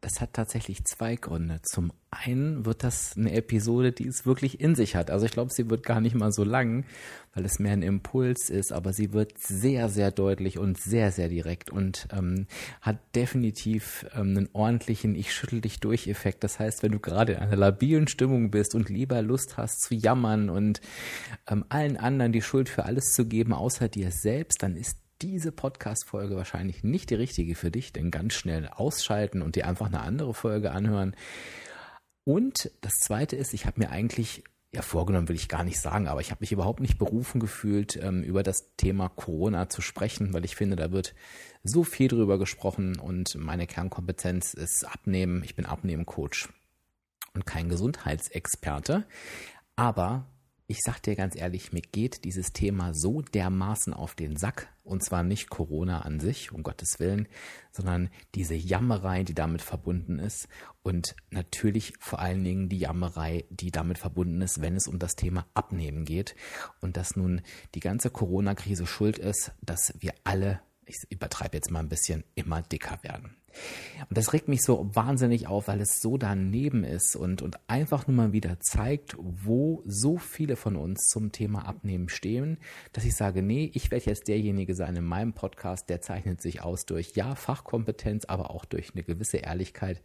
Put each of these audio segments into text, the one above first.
das hat tatsächlich zwei Gründe. Zum einen wird das eine Episode, die es wirklich in sich hat. Also ich glaube, sie wird gar nicht mal so lang, weil es mehr ein Impuls ist, aber sie wird sehr, sehr deutlich und sehr, sehr direkt und ähm, hat definitiv ähm, einen ordentlichen Ich schüttel dich durch Effekt. Das heißt, wenn du gerade in einer labilen Stimmung bist und lieber Lust hast zu jammern und ähm, allen anderen die Schuld für alles zu geben, außer dir selbst, dann ist diese Podcast-Folge wahrscheinlich nicht die richtige für dich, denn ganz schnell ausschalten und dir einfach eine andere Folge anhören. Und das zweite ist, ich habe mir eigentlich, ja, vorgenommen will ich gar nicht sagen, aber ich habe mich überhaupt nicht berufen gefühlt, ähm, über das Thema Corona zu sprechen, weil ich finde, da wird so viel drüber gesprochen und meine Kernkompetenz ist Abnehmen. Ich bin Abnehmen-Coach und kein Gesundheitsexperte. Aber ich sag dir ganz ehrlich, mir geht dieses Thema so dermaßen auf den Sack. Und zwar nicht Corona an sich, um Gottes Willen, sondern diese Jammerei, die damit verbunden ist. Und natürlich vor allen Dingen die Jammerei, die damit verbunden ist, wenn es um das Thema Abnehmen geht. Und dass nun die ganze Corona-Krise schuld ist, dass wir alle, ich übertreibe jetzt mal ein bisschen, immer dicker werden. Und das regt mich so wahnsinnig auf, weil es so daneben ist und, und einfach nur mal wieder zeigt, wo so viele von uns zum Thema Abnehmen stehen, dass ich sage, nee, ich werde jetzt derjenige sein in meinem Podcast, der zeichnet sich aus durch, ja, Fachkompetenz, aber auch durch eine gewisse Ehrlichkeit.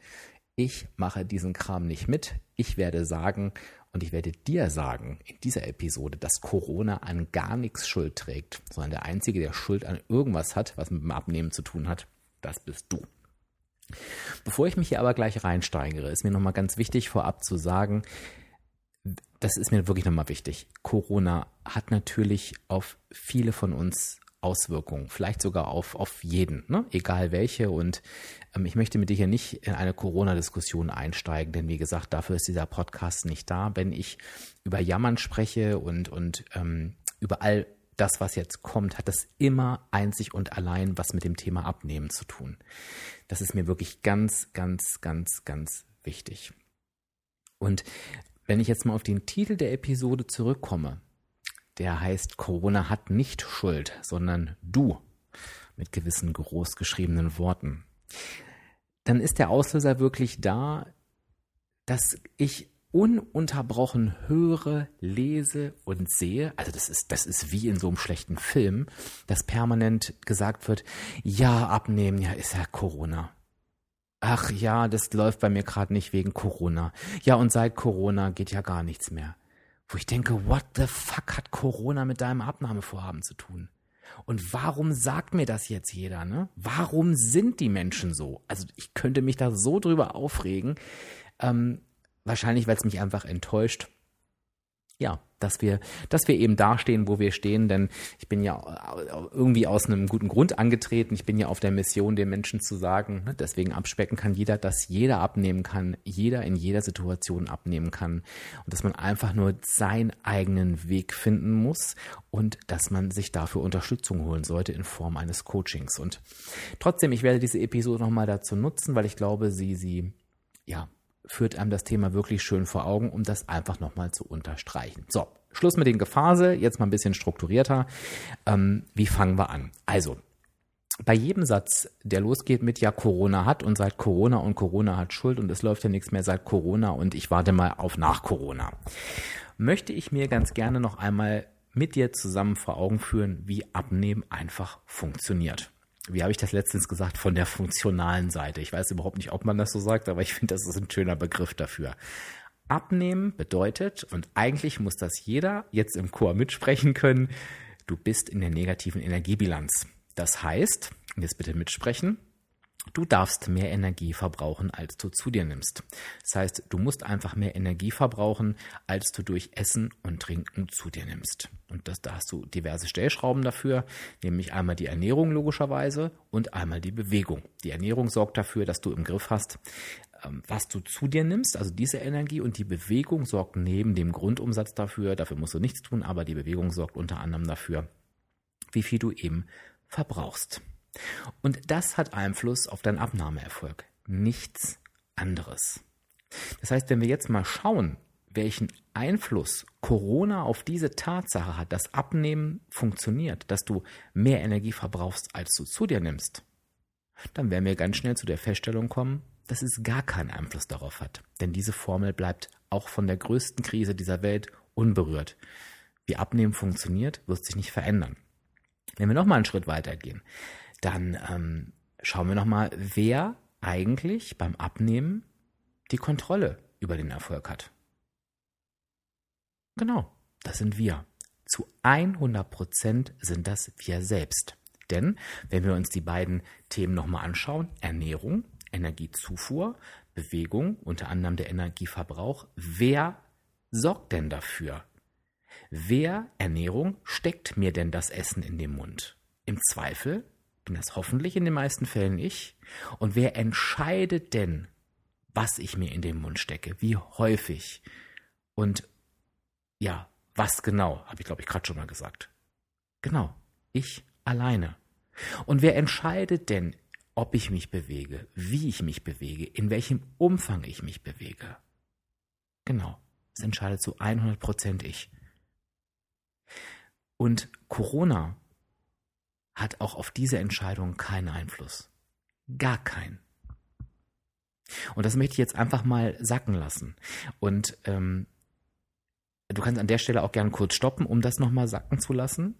Ich mache diesen Kram nicht mit. Ich werde sagen, und ich werde dir sagen in dieser Episode, dass Corona an gar nichts Schuld trägt, sondern der Einzige, der Schuld an irgendwas hat, was mit dem Abnehmen zu tun hat, das bist du. Bevor ich mich hier aber gleich reinsteigere, ist mir nochmal ganz wichtig vorab zu sagen, das ist mir wirklich nochmal wichtig. Corona hat natürlich auf viele von uns Auswirkungen, vielleicht sogar auf, auf jeden, ne? egal welche. Und ähm, ich möchte mit dir hier nicht in eine Corona-Diskussion einsteigen, denn wie gesagt, dafür ist dieser Podcast nicht da. Wenn ich über Jammern spreche und, und ähm, über all das, was jetzt kommt, hat das immer einzig und allein was mit dem Thema Abnehmen zu tun. Das ist mir wirklich ganz, ganz, ganz, ganz wichtig. Und wenn ich jetzt mal auf den Titel der Episode zurückkomme, der heißt Corona hat nicht Schuld, sondern du mit gewissen großgeschriebenen Worten, dann ist der Auslöser wirklich da, dass ich ununterbrochen höre, lese und sehe, also das ist, das ist wie in so einem schlechten Film, dass permanent gesagt wird, ja, abnehmen, ja, ist ja Corona. Ach ja, das läuft bei mir gerade nicht wegen Corona. Ja, und seit Corona geht ja gar nichts mehr. Wo ich denke, what the fuck hat Corona mit deinem Abnahmevorhaben zu tun? Und warum sagt mir das jetzt jeder, ne? Warum sind die Menschen so? Also ich könnte mich da so drüber aufregen. Ähm, Wahrscheinlich, weil es mich einfach enttäuscht. Ja, dass wir, dass wir eben dastehen, wo wir stehen, denn ich bin ja irgendwie aus einem guten Grund angetreten. Ich bin ja auf der Mission, den Menschen zu sagen, ne, deswegen abspecken kann jeder, dass jeder abnehmen kann, jeder in jeder Situation abnehmen kann und dass man einfach nur seinen eigenen Weg finden muss und dass man sich dafür Unterstützung holen sollte in Form eines Coachings. Und trotzdem, ich werde diese Episode nochmal dazu nutzen, weil ich glaube, sie, sie, ja, führt einem das Thema wirklich schön vor Augen, um das einfach nochmal zu unterstreichen. So, Schluss mit den Gefase, jetzt mal ein bisschen strukturierter. Ähm, wie fangen wir an? Also, bei jedem Satz, der losgeht mit ja, Corona hat und seit Corona und Corona hat Schuld und es läuft ja nichts mehr seit Corona und ich warte mal auf nach Corona, möchte ich mir ganz gerne noch einmal mit dir zusammen vor Augen führen, wie Abnehmen einfach funktioniert wie habe ich das letztens gesagt, von der funktionalen Seite. Ich weiß überhaupt nicht, ob man das so sagt, aber ich finde, das ist ein schöner Begriff dafür. Abnehmen bedeutet, und eigentlich muss das jeder jetzt im Chor mitsprechen können, du bist in der negativen Energiebilanz. Das heißt, jetzt bitte mitsprechen, Du darfst mehr Energie verbrauchen, als du zu dir nimmst. Das heißt, du musst einfach mehr Energie verbrauchen, als du durch Essen und Trinken zu dir nimmst. Und das, da hast du diverse Stellschrauben dafür, nämlich einmal die Ernährung logischerweise und einmal die Bewegung. Die Ernährung sorgt dafür, dass du im Griff hast, ähm, was du zu dir nimmst, also diese Energie und die Bewegung sorgt neben dem Grundumsatz dafür, dafür musst du nichts tun, aber die Bewegung sorgt unter anderem dafür, wie viel du eben verbrauchst. Und das hat Einfluss auf deinen Abnahmeerfolg. Nichts anderes. Das heißt, wenn wir jetzt mal schauen, welchen Einfluss Corona auf diese Tatsache hat, dass Abnehmen funktioniert, dass du mehr Energie verbrauchst, als du zu dir nimmst, dann werden wir ganz schnell zu der Feststellung kommen, dass es gar keinen Einfluss darauf hat. Denn diese Formel bleibt auch von der größten Krise dieser Welt unberührt. Wie Abnehmen funktioniert, wird sich nicht verändern. Wenn wir nochmal einen Schritt weitergehen, dann ähm, schauen wir nochmal, wer eigentlich beim Abnehmen die Kontrolle über den Erfolg hat. Genau, das sind wir. Zu 100 Prozent sind das wir selbst. Denn wenn wir uns die beiden Themen nochmal anschauen, Ernährung, Energiezufuhr, Bewegung, unter anderem der Energieverbrauch, wer sorgt denn dafür? Wer Ernährung steckt mir denn das Essen in den Mund? Im Zweifel bin das hoffentlich in den meisten Fällen ich. Und wer entscheidet denn, was ich mir in den Mund stecke, wie häufig und ja, was genau, habe ich glaube ich gerade schon mal gesagt. Genau, ich alleine. Und wer entscheidet denn, ob ich mich bewege, wie ich mich bewege, in welchem Umfang ich mich bewege? Genau, es entscheidet zu 100 Prozent ich. Und Corona hat auch auf diese Entscheidung keinen Einfluss. Gar keinen. Und das möchte ich jetzt einfach mal sacken lassen. Und ähm, du kannst an der Stelle auch gern kurz stoppen, um das nochmal sacken zu lassen,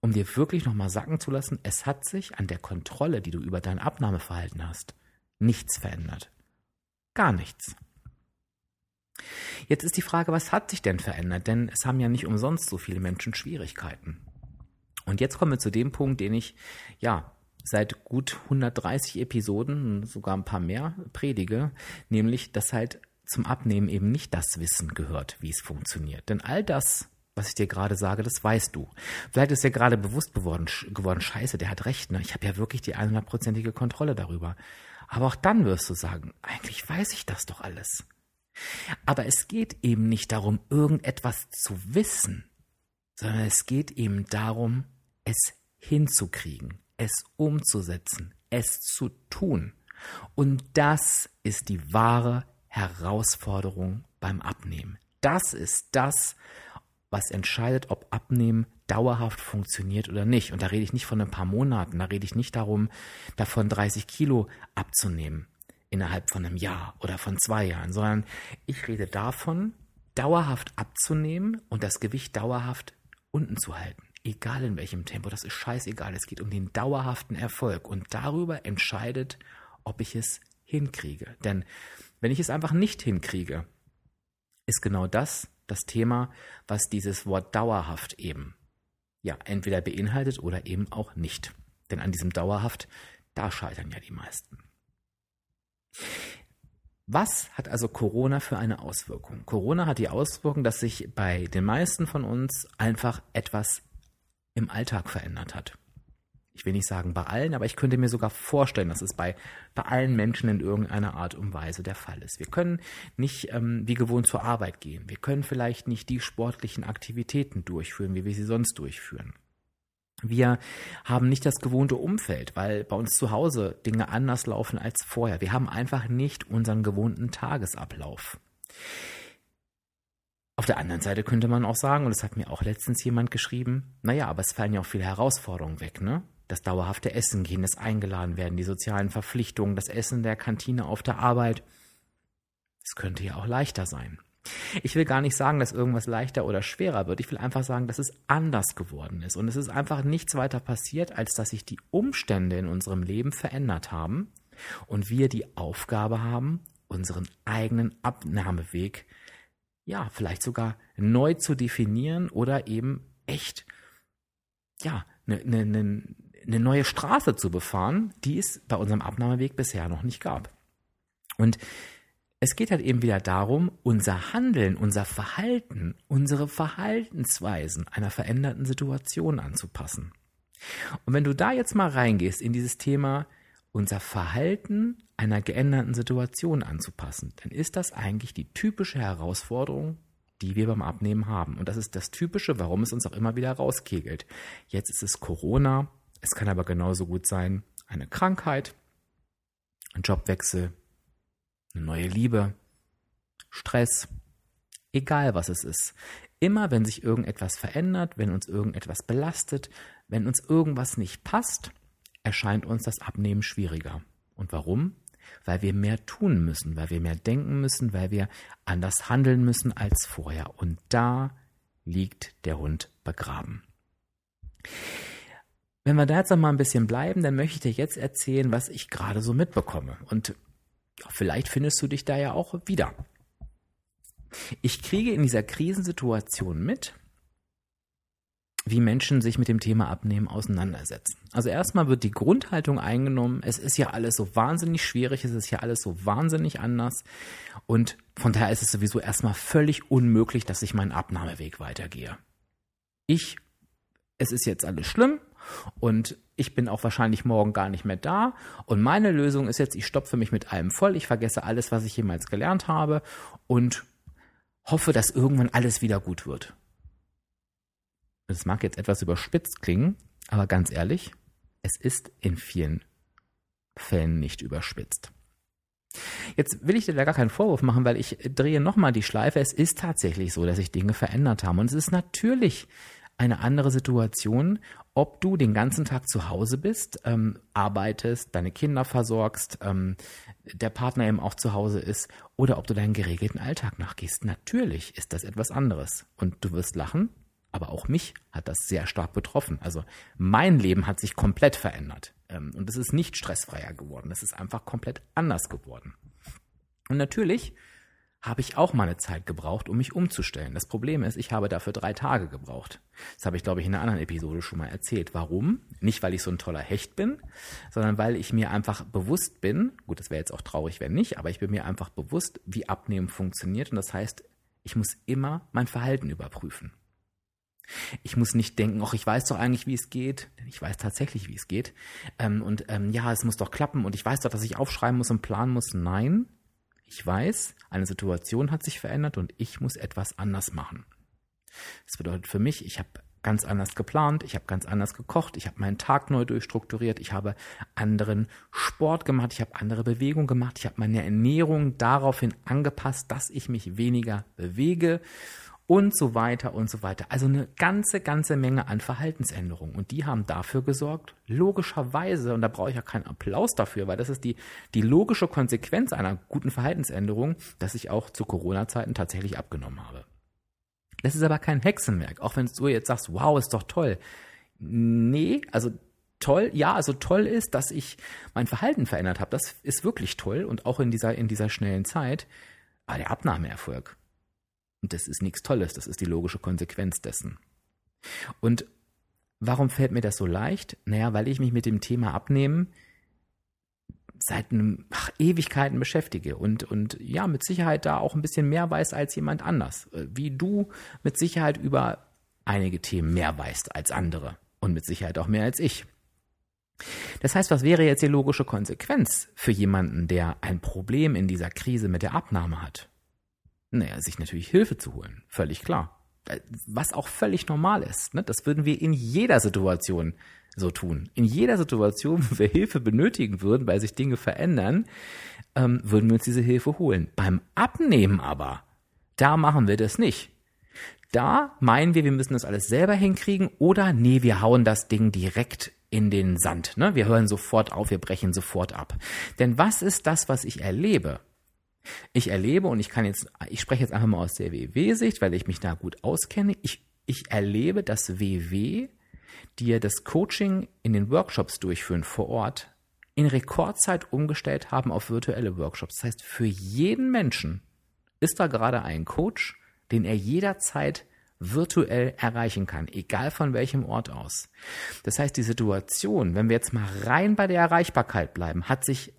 um dir wirklich nochmal sacken zu lassen, es hat sich an der Kontrolle, die du über dein Abnahmeverhalten hast, nichts verändert. Gar nichts. Jetzt ist die Frage, was hat sich denn verändert? Denn es haben ja nicht umsonst so viele Menschen Schwierigkeiten. Und jetzt kommen wir zu dem Punkt, den ich ja seit gut 130 Episoden, sogar ein paar mehr, predige, nämlich, dass halt zum Abnehmen eben nicht das Wissen gehört, wie es funktioniert. Denn all das, was ich dir gerade sage, das weißt du. Vielleicht ist dir gerade bewusst geworden, geworden scheiße, der hat recht, ne? ich habe ja wirklich die 100%ige Kontrolle darüber. Aber auch dann wirst du sagen, eigentlich weiß ich das doch alles. Aber es geht eben nicht darum, irgendetwas zu wissen, sondern es geht eben darum, es hinzukriegen, es umzusetzen, es zu tun. Und das ist die wahre Herausforderung beim Abnehmen. Das ist das, was entscheidet, ob Abnehmen dauerhaft funktioniert oder nicht. Und da rede ich nicht von ein paar Monaten, da rede ich nicht darum, davon 30 Kilo abzunehmen innerhalb von einem Jahr oder von zwei Jahren, sondern ich rede davon, dauerhaft abzunehmen und das Gewicht dauerhaft unten zu halten egal in welchem Tempo, das ist scheißegal. Es geht um den dauerhaften Erfolg und darüber entscheidet, ob ich es hinkriege. Denn wenn ich es einfach nicht hinkriege, ist genau das das Thema, was dieses Wort dauerhaft eben ja entweder beinhaltet oder eben auch nicht. Denn an diesem dauerhaft, da scheitern ja die meisten. Was hat also Corona für eine Auswirkung? Corona hat die Auswirkung, dass sich bei den meisten von uns einfach etwas im Alltag verändert hat. Ich will nicht sagen bei allen, aber ich könnte mir sogar vorstellen, dass es bei, bei allen Menschen in irgendeiner Art und Weise der Fall ist. Wir können nicht ähm, wie gewohnt zur Arbeit gehen. Wir können vielleicht nicht die sportlichen Aktivitäten durchführen, wie wir sie sonst durchführen. Wir haben nicht das gewohnte Umfeld, weil bei uns zu Hause Dinge anders laufen als vorher. Wir haben einfach nicht unseren gewohnten Tagesablauf. Auf der anderen Seite könnte man auch sagen, und das hat mir auch letztens jemand geschrieben, naja, aber es fallen ja auch viele Herausforderungen weg, ne? Das dauerhafte Essen gehen, das Eingeladen werden, die sozialen Verpflichtungen, das Essen der Kantine auf der Arbeit. Es könnte ja auch leichter sein. Ich will gar nicht sagen, dass irgendwas leichter oder schwerer wird. Ich will einfach sagen, dass es anders geworden ist. Und es ist einfach nichts weiter passiert, als dass sich die Umstände in unserem Leben verändert haben und wir die Aufgabe haben, unseren eigenen Abnahmeweg ja, vielleicht sogar neu zu definieren oder eben echt, ja, ne, ne, ne, eine neue Straße zu befahren, die es bei unserem Abnahmeweg bisher noch nicht gab. Und es geht halt eben wieder darum, unser Handeln, unser Verhalten, unsere Verhaltensweisen einer veränderten Situation anzupassen. Und wenn du da jetzt mal reingehst in dieses Thema, unser Verhalten einer geänderten Situation anzupassen, dann ist das eigentlich die typische Herausforderung, die wir beim Abnehmen haben. Und das ist das Typische, warum es uns auch immer wieder rauskegelt. Jetzt ist es Corona, es kann aber genauso gut sein eine Krankheit, ein Jobwechsel, eine neue Liebe, Stress, egal was es ist. Immer wenn sich irgendetwas verändert, wenn uns irgendetwas belastet, wenn uns irgendwas nicht passt, erscheint uns das Abnehmen schwieriger. Und warum? Weil wir mehr tun müssen, weil wir mehr denken müssen, weil wir anders handeln müssen als vorher. Und da liegt der Hund begraben. Wenn wir da jetzt noch mal ein bisschen bleiben, dann möchte ich dir jetzt erzählen, was ich gerade so mitbekomme. Und vielleicht findest du dich da ja auch wieder. Ich kriege in dieser Krisensituation mit, wie Menschen sich mit dem Thema Abnehmen auseinandersetzen. Also erstmal wird die Grundhaltung eingenommen, es ist ja alles so wahnsinnig schwierig, es ist ja alles so wahnsinnig anders und von daher ist es sowieso erstmal völlig unmöglich, dass ich meinen Abnahmeweg weitergehe. Ich, es ist jetzt alles schlimm und ich bin auch wahrscheinlich morgen gar nicht mehr da und meine Lösung ist jetzt, ich stopfe mich mit allem voll, ich vergesse alles, was ich jemals gelernt habe und hoffe, dass irgendwann alles wieder gut wird. Das mag jetzt etwas überspitzt klingen, aber ganz ehrlich, es ist in vielen Fällen nicht überspitzt. Jetzt will ich dir da gar keinen Vorwurf machen, weil ich drehe nochmal die Schleife. Es ist tatsächlich so, dass sich Dinge verändert haben. Und es ist natürlich eine andere Situation, ob du den ganzen Tag zu Hause bist, ähm, arbeitest, deine Kinder versorgst, ähm, der Partner eben auch zu Hause ist oder ob du deinen geregelten Alltag nachgehst. Natürlich ist das etwas anderes. Und du wirst lachen, aber auch mich hat das sehr stark betroffen. Also mein Leben hat sich komplett verändert. Ähm, und es ist nicht stressfreier geworden. Es ist einfach komplett anders geworden. Und natürlich habe ich auch mal eine Zeit gebraucht, um mich umzustellen. Das Problem ist, ich habe dafür drei Tage gebraucht. Das habe ich, glaube ich, in einer anderen Episode schon mal erzählt. Warum? Nicht, weil ich so ein toller Hecht bin, sondern weil ich mir einfach bewusst bin, gut, das wäre jetzt auch traurig, wenn nicht, aber ich bin mir einfach bewusst, wie Abnehmen funktioniert. Und das heißt, ich muss immer mein Verhalten überprüfen. Ich muss nicht denken, ach, ich weiß doch eigentlich, wie es geht. Ich weiß tatsächlich, wie es geht. Ähm, und ähm, ja, es muss doch klappen und ich weiß doch, dass ich aufschreiben muss und planen muss. Nein, ich weiß, eine Situation hat sich verändert und ich muss etwas anders machen. Das bedeutet für mich, ich habe ganz anders geplant, ich habe ganz anders gekocht, ich habe meinen Tag neu durchstrukturiert, ich habe anderen Sport gemacht, ich habe andere Bewegungen gemacht, ich habe meine Ernährung daraufhin angepasst, dass ich mich weniger bewege und so weiter und so weiter. Also eine ganze, ganze Menge an Verhaltensänderungen. Und die haben dafür gesorgt, logischerweise, und da brauche ich ja keinen Applaus dafür, weil das ist die, die logische Konsequenz einer guten Verhaltensänderung, dass ich auch zu Corona-Zeiten tatsächlich abgenommen habe. Das ist aber kein Hexenwerk, auch wenn du jetzt sagst, wow, ist doch toll. Nee, also toll, ja, also toll ist, dass ich mein Verhalten verändert habe. Das ist wirklich toll und auch in dieser, in dieser schnellen Zeit. Aber der Abnahmeerfolg, und das ist nichts Tolles, das ist die logische Konsequenz dessen. Und warum fällt mir das so leicht? Naja, weil ich mich mit dem Thema Abnehmen seit einem, ach, Ewigkeiten beschäftige und, und ja, mit Sicherheit da auch ein bisschen mehr weiß als jemand anders. Wie du mit Sicherheit über einige Themen mehr weißt als andere und mit Sicherheit auch mehr als ich. Das heißt, was wäre jetzt die logische Konsequenz für jemanden, der ein Problem in dieser Krise mit der Abnahme hat? Naja, sich natürlich Hilfe zu holen, völlig klar. Äh, was auch völlig normal ist. Ne? Das würden wir in jeder Situation so tun. In jeder Situation, wo wir Hilfe benötigen würden, weil sich Dinge verändern, ähm, würden wir uns diese Hilfe holen. Beim Abnehmen aber, da machen wir das nicht. Da meinen wir, wir müssen das alles selber hinkriegen oder nee, wir hauen das Ding direkt in den Sand. Ne? Wir hören sofort auf, wir brechen sofort ab. Denn was ist das, was ich erlebe? Ich erlebe, und ich kann jetzt, ich spreche jetzt einfach mal aus der WW-Sicht, weil ich mich da gut auskenne. Ich, ich erlebe, dass WW, ja das Coaching in den Workshops durchführen vor Ort, in Rekordzeit umgestellt haben auf virtuelle Workshops. Das heißt, für jeden Menschen ist da gerade ein Coach, den er jederzeit virtuell erreichen kann, egal von welchem Ort aus. Das heißt, die Situation, wenn wir jetzt mal rein bei der Erreichbarkeit bleiben, hat sich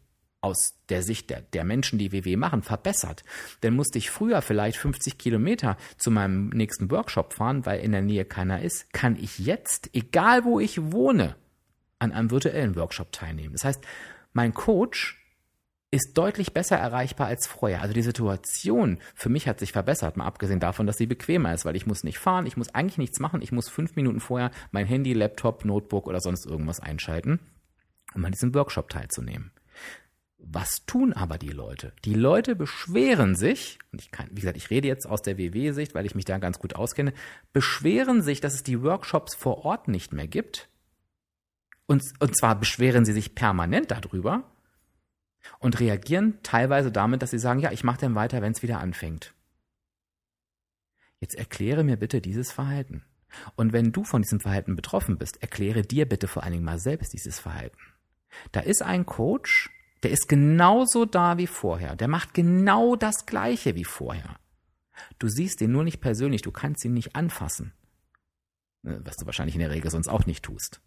aus der Sicht der, der Menschen, die WW machen, verbessert. Denn musste ich früher vielleicht 50 Kilometer zu meinem nächsten Workshop fahren, weil in der Nähe keiner ist, kann ich jetzt, egal wo ich wohne, an einem virtuellen Workshop teilnehmen. Das heißt, mein Coach ist deutlich besser erreichbar als vorher. Also die Situation für mich hat sich verbessert, mal abgesehen davon, dass sie bequemer ist, weil ich muss nicht fahren, ich muss eigentlich nichts machen, ich muss fünf Minuten vorher mein Handy, Laptop, Notebook oder sonst irgendwas einschalten, um an diesem Workshop teilzunehmen. Was tun aber die Leute? Die Leute beschweren sich, und ich kann, wie gesagt, ich rede jetzt aus der WW-Sicht, weil ich mich da ganz gut auskenne, beschweren sich, dass es die Workshops vor Ort nicht mehr gibt. Und, und zwar beschweren sie sich permanent darüber und reagieren teilweise damit, dass sie sagen, ja, ich mache dann weiter, wenn es wieder anfängt. Jetzt erkläre mir bitte dieses Verhalten. Und wenn du von diesem Verhalten betroffen bist, erkläre dir bitte vor allen Dingen mal selbst dieses Verhalten. Da ist ein Coach, der ist genauso da wie vorher. Der macht genau das Gleiche wie vorher. Du siehst ihn nur nicht persönlich, du kannst ihn nicht anfassen. Ne, was du wahrscheinlich in der Regel sonst auch nicht tust.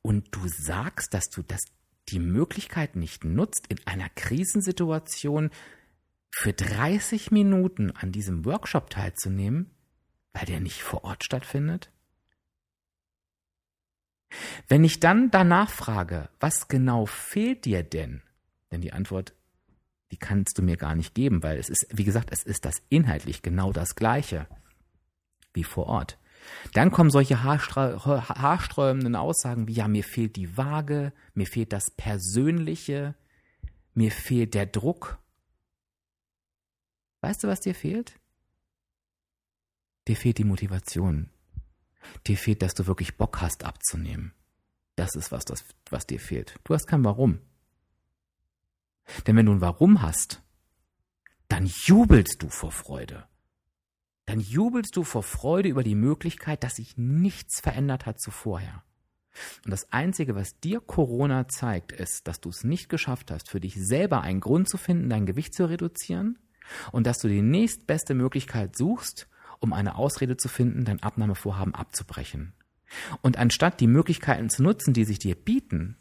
Und du sagst, dass du das die Möglichkeit nicht nutzt, in einer Krisensituation für 30 Minuten an diesem Workshop teilzunehmen, weil der nicht vor Ort stattfindet? Wenn ich dann danach frage, was genau fehlt dir denn? Denn die Antwort, die kannst du mir gar nicht geben, weil es ist, wie gesagt, es ist das inhaltlich genau das Gleiche wie vor Ort. Dann kommen solche haarsträubenden Aussagen wie, ja, mir fehlt die Waage, mir fehlt das Persönliche, mir fehlt der Druck. Weißt du, was dir fehlt? Dir fehlt die Motivation. Dir fehlt, dass du wirklich Bock hast abzunehmen. Das ist was, das, was dir fehlt. Du hast kein Warum. Denn wenn du ein Warum hast, dann jubelst du vor Freude dann jubelst du vor Freude über die Möglichkeit, dass sich nichts verändert hat zu vorher. Und das Einzige, was dir Corona zeigt, ist, dass du es nicht geschafft hast, für dich selber einen Grund zu finden, dein Gewicht zu reduzieren und dass du die nächstbeste Möglichkeit suchst, um eine Ausrede zu finden, dein Abnahmevorhaben abzubrechen. Und anstatt die Möglichkeiten zu nutzen, die sich dir bieten,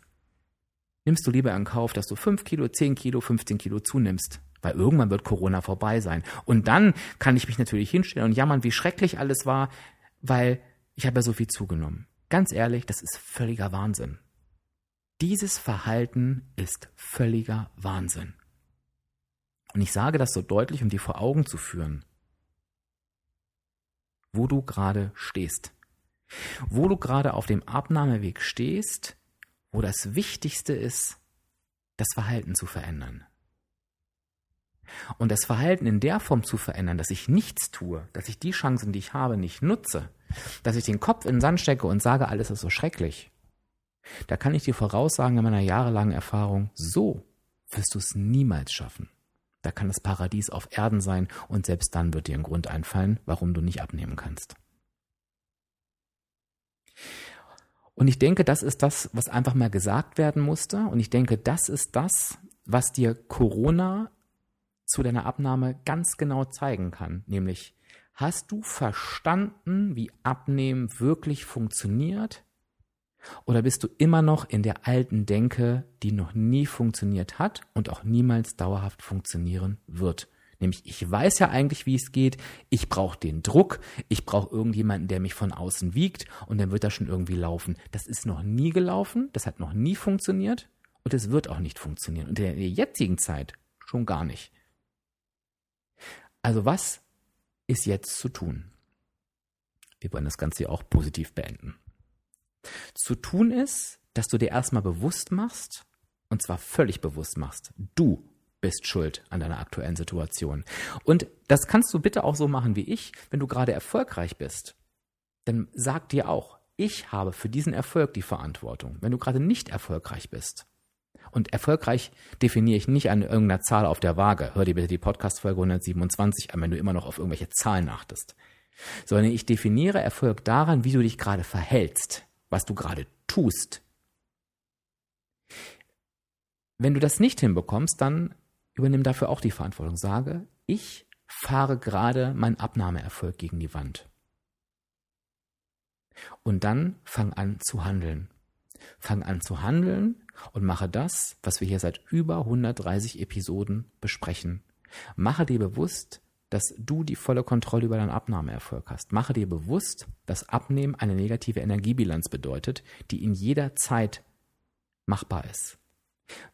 nimmst du lieber in Kauf, dass du 5 Kilo, 10 Kilo, 15 Kilo zunimmst, weil irgendwann wird Corona vorbei sein. Und dann kann ich mich natürlich hinstellen und jammern, wie schrecklich alles war, weil ich habe ja so viel zugenommen. Ganz ehrlich, das ist völliger Wahnsinn. Dieses Verhalten ist völliger Wahnsinn. Und ich sage das so deutlich, um dir vor Augen zu führen, wo du gerade stehst. Wo du gerade auf dem Abnahmeweg stehst, wo das Wichtigste ist, das Verhalten zu verändern. Und das Verhalten in der Form zu verändern, dass ich nichts tue, dass ich die Chancen, die ich habe, nicht nutze, dass ich den Kopf in den Sand stecke und sage, alles ist so schrecklich, da kann ich dir voraussagen in meiner jahrelangen Erfahrung, so wirst du es niemals schaffen. Da kann das Paradies auf Erden sein und selbst dann wird dir ein Grund einfallen, warum du nicht abnehmen kannst. Und ich denke, das ist das, was einfach mal gesagt werden musste. Und ich denke, das ist das, was dir Corona zu deiner Abnahme ganz genau zeigen kann. Nämlich, hast du verstanden, wie Abnehmen wirklich funktioniert? Oder bist du immer noch in der alten Denke, die noch nie funktioniert hat und auch niemals dauerhaft funktionieren wird? Nämlich, ich weiß ja eigentlich, wie es geht. Ich brauche den Druck. Ich brauche irgendjemanden, der mich von außen wiegt und dann wird das schon irgendwie laufen. Das ist noch nie gelaufen. Das hat noch nie funktioniert und es wird auch nicht funktionieren. Und in der jetzigen Zeit schon gar nicht. Also was ist jetzt zu tun? Wir wollen das Ganze ja auch positiv beenden. Zu tun ist, dass du dir erstmal bewusst machst, und zwar völlig bewusst machst, du bist schuld an deiner aktuellen Situation. Und das kannst du bitte auch so machen wie ich, wenn du gerade erfolgreich bist. Dann sag dir auch, ich habe für diesen Erfolg die Verantwortung. Wenn du gerade nicht erfolgreich bist, und erfolgreich definiere ich nicht an irgendeiner Zahl auf der Waage. Hör dir bitte die Podcast-Folge 127 an, wenn du immer noch auf irgendwelche Zahlen achtest. Sondern ich definiere Erfolg daran, wie du dich gerade verhältst, was du gerade tust. Wenn du das nicht hinbekommst, dann übernimm dafür auch die Verantwortung. Sage, ich fahre gerade meinen Abnahmeerfolg gegen die Wand. Und dann fang an zu handeln. Fang an zu handeln und mache das, was wir hier seit über 130 Episoden besprechen. Mache dir bewusst, dass du die volle Kontrolle über deinen Abnahmeerfolg hast. Mache dir bewusst, dass Abnehmen eine negative Energiebilanz bedeutet, die in jeder Zeit machbar ist.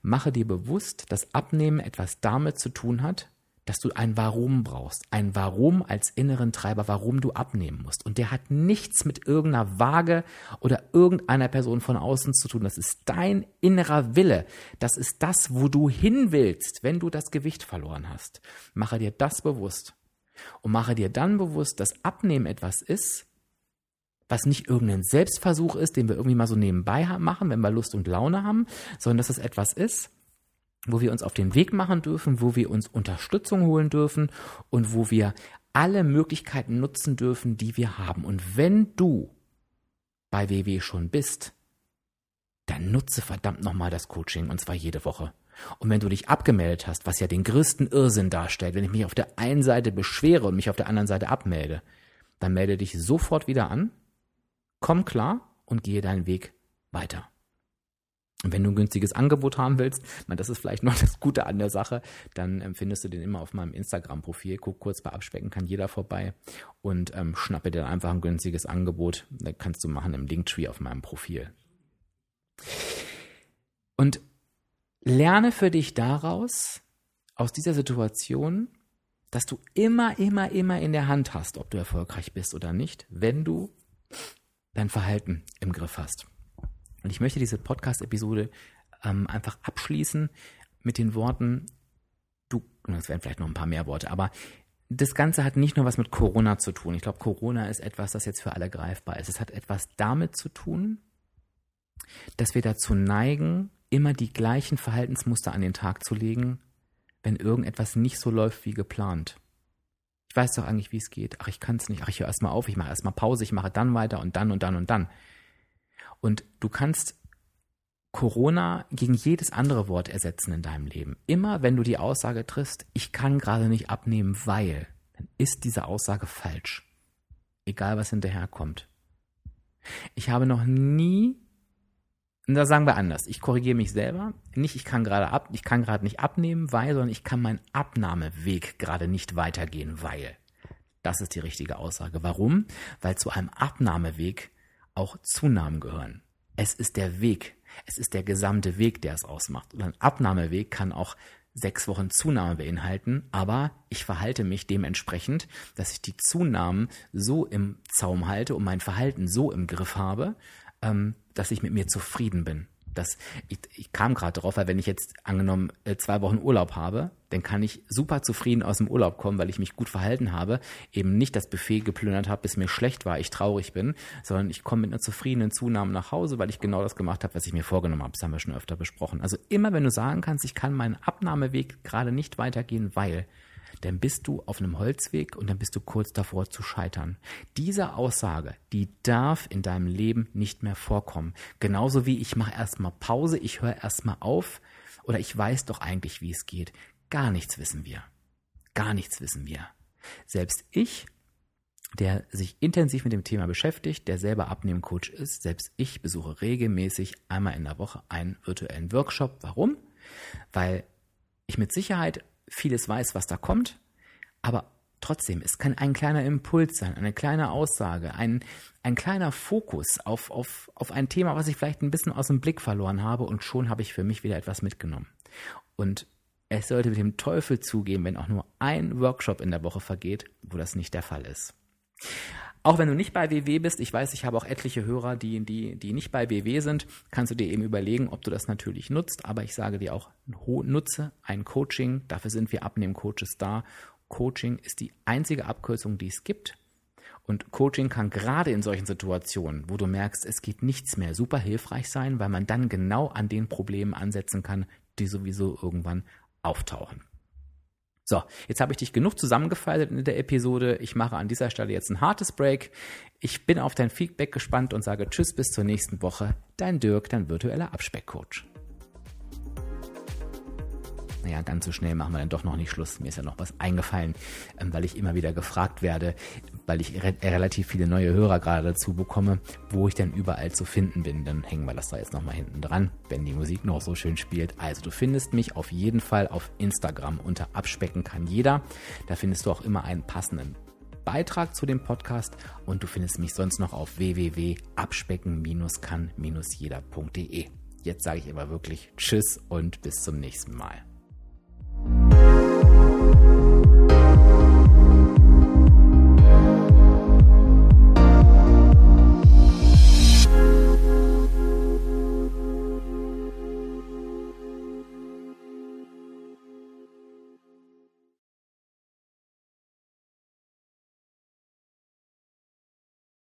Mache dir bewusst, dass Abnehmen etwas damit zu tun hat, dass du ein Warum brauchst. Ein Warum als inneren Treiber, warum du abnehmen musst. Und der hat nichts mit irgendeiner Waage oder irgendeiner Person von außen zu tun. Das ist dein innerer Wille. Das ist das, wo du hin willst, wenn du das Gewicht verloren hast. Mache dir das bewusst. Und mache dir dann bewusst, dass Abnehmen etwas ist, was nicht irgendein Selbstversuch ist, den wir irgendwie mal so nebenbei machen, wenn wir Lust und Laune haben, sondern dass es etwas ist, wo wir uns auf den Weg machen dürfen, wo wir uns Unterstützung holen dürfen und wo wir alle Möglichkeiten nutzen dürfen, die wir haben. Und wenn du bei WW schon bist, dann nutze verdammt nochmal das Coaching und zwar jede Woche. Und wenn du dich abgemeldet hast, was ja den größten Irrsinn darstellt, wenn ich mich auf der einen Seite beschwere und mich auf der anderen Seite abmelde, dann melde dich sofort wieder an, komm klar und gehe deinen Weg weiter. Wenn du ein günstiges Angebot haben willst, das ist vielleicht noch das Gute an der Sache, dann ähm, findest du den immer auf meinem Instagram-Profil. Guck kurz bei Abspecken, kann jeder vorbei und ähm, schnappe dir einfach ein günstiges Angebot. Das kannst du machen im Linktree auf meinem Profil. Und lerne für dich daraus, aus dieser Situation, dass du immer, immer, immer in der Hand hast, ob du erfolgreich bist oder nicht, wenn du dein Verhalten im Griff hast. Und ich möchte diese Podcast-Episode ähm, einfach abschließen mit den Worten, du, es werden vielleicht noch ein paar mehr Worte, aber das Ganze hat nicht nur was mit Corona zu tun. Ich glaube, Corona ist etwas, das jetzt für alle greifbar ist. Es hat etwas damit zu tun, dass wir dazu neigen, immer die gleichen Verhaltensmuster an den Tag zu legen, wenn irgendetwas nicht so läuft wie geplant. Ich weiß doch eigentlich, wie es geht. Ach, ich kann es nicht. Ach, ich höre erstmal auf. Ich mache erstmal Pause. Ich mache dann weiter und dann und dann und dann. Und du kannst Corona gegen jedes andere Wort ersetzen in deinem Leben. Immer wenn du die Aussage triffst, ich kann gerade nicht abnehmen, weil, dann ist diese Aussage falsch. Egal was hinterherkommt. Ich habe noch nie, und da sagen wir anders, ich korrigiere mich selber, nicht ich kann gerade ab, ich kann gerade nicht abnehmen, weil, sondern ich kann meinen Abnahmeweg gerade nicht weitergehen, weil. Das ist die richtige Aussage. Warum? Weil zu einem Abnahmeweg auch Zunahmen gehören. Es ist der Weg, es ist der gesamte Weg, der es ausmacht. Und ein Abnahmeweg kann auch sechs Wochen Zunahme beinhalten, aber ich verhalte mich dementsprechend, dass ich die Zunahmen so im Zaum halte und mein Verhalten so im Griff habe, ähm, dass ich mit mir zufrieden bin das, ich, ich kam gerade drauf, weil wenn ich jetzt angenommen äh, zwei Wochen Urlaub habe, dann kann ich super zufrieden aus dem Urlaub kommen, weil ich mich gut verhalten habe, eben nicht das Buffet geplündert habe, bis mir schlecht war, ich traurig bin, sondern ich komme mit einer zufriedenen Zunahme nach Hause, weil ich genau das gemacht habe, was ich mir vorgenommen habe. Das haben wir schon öfter besprochen. Also immer wenn du sagen kannst, ich kann meinen Abnahmeweg gerade nicht weitergehen, weil dann bist du auf einem Holzweg und dann bist du kurz davor zu scheitern. Diese Aussage, die darf in deinem Leben nicht mehr vorkommen. Genauso wie ich mache erstmal Pause, ich höre erstmal auf oder ich weiß doch eigentlich, wie es geht. Gar nichts wissen wir. Gar nichts wissen wir. Selbst ich, der sich intensiv mit dem Thema beschäftigt, der selber Abnehmcoach ist, selbst ich besuche regelmäßig einmal in der Woche einen virtuellen Workshop. Warum? Weil ich mit Sicherheit vieles weiß, was da kommt, aber trotzdem, es kann ein kleiner Impuls sein, eine kleine Aussage, ein, ein kleiner Fokus auf, auf, auf ein Thema, was ich vielleicht ein bisschen aus dem Blick verloren habe und schon habe ich für mich wieder etwas mitgenommen. Und es sollte mit dem Teufel zugehen, wenn auch nur ein Workshop in der Woche vergeht, wo das nicht der Fall ist. Auch wenn du nicht bei WW bist, ich weiß, ich habe auch etliche Hörer, die, die, die nicht bei WW sind, kannst du dir eben überlegen, ob du das natürlich nutzt. Aber ich sage dir auch, nutze ein Coaching. Dafür sind wir Abnehmen-Coaches da. Coaching ist die einzige Abkürzung, die es gibt. Und Coaching kann gerade in solchen Situationen, wo du merkst, es geht nichts mehr, super hilfreich sein, weil man dann genau an den Problemen ansetzen kann, die sowieso irgendwann auftauchen. So, jetzt habe ich dich genug zusammengefaltet in der Episode. Ich mache an dieser Stelle jetzt ein hartes Break. Ich bin auf dein Feedback gespannt und sage Tschüss bis zur nächsten Woche. Dein Dirk, dein virtueller Abspeckcoach. naja, ganz so schnell machen wir dann doch noch nicht Schluss. Mir ist ja noch was eingefallen, ähm, weil ich immer wieder gefragt werde, weil ich re relativ viele neue Hörer gerade dazu bekomme, wo ich denn überall zu finden bin. Dann hängen wir das da jetzt nochmal hinten dran, wenn die Musik noch so schön spielt. Also du findest mich auf jeden Fall auf Instagram unter Abspecken kann jeder. Da findest du auch immer einen passenden Beitrag zu dem Podcast und du findest mich sonst noch auf www.abspecken-kann-jeder.de. Jetzt sage ich aber wirklich Tschüss und bis zum nächsten Mal.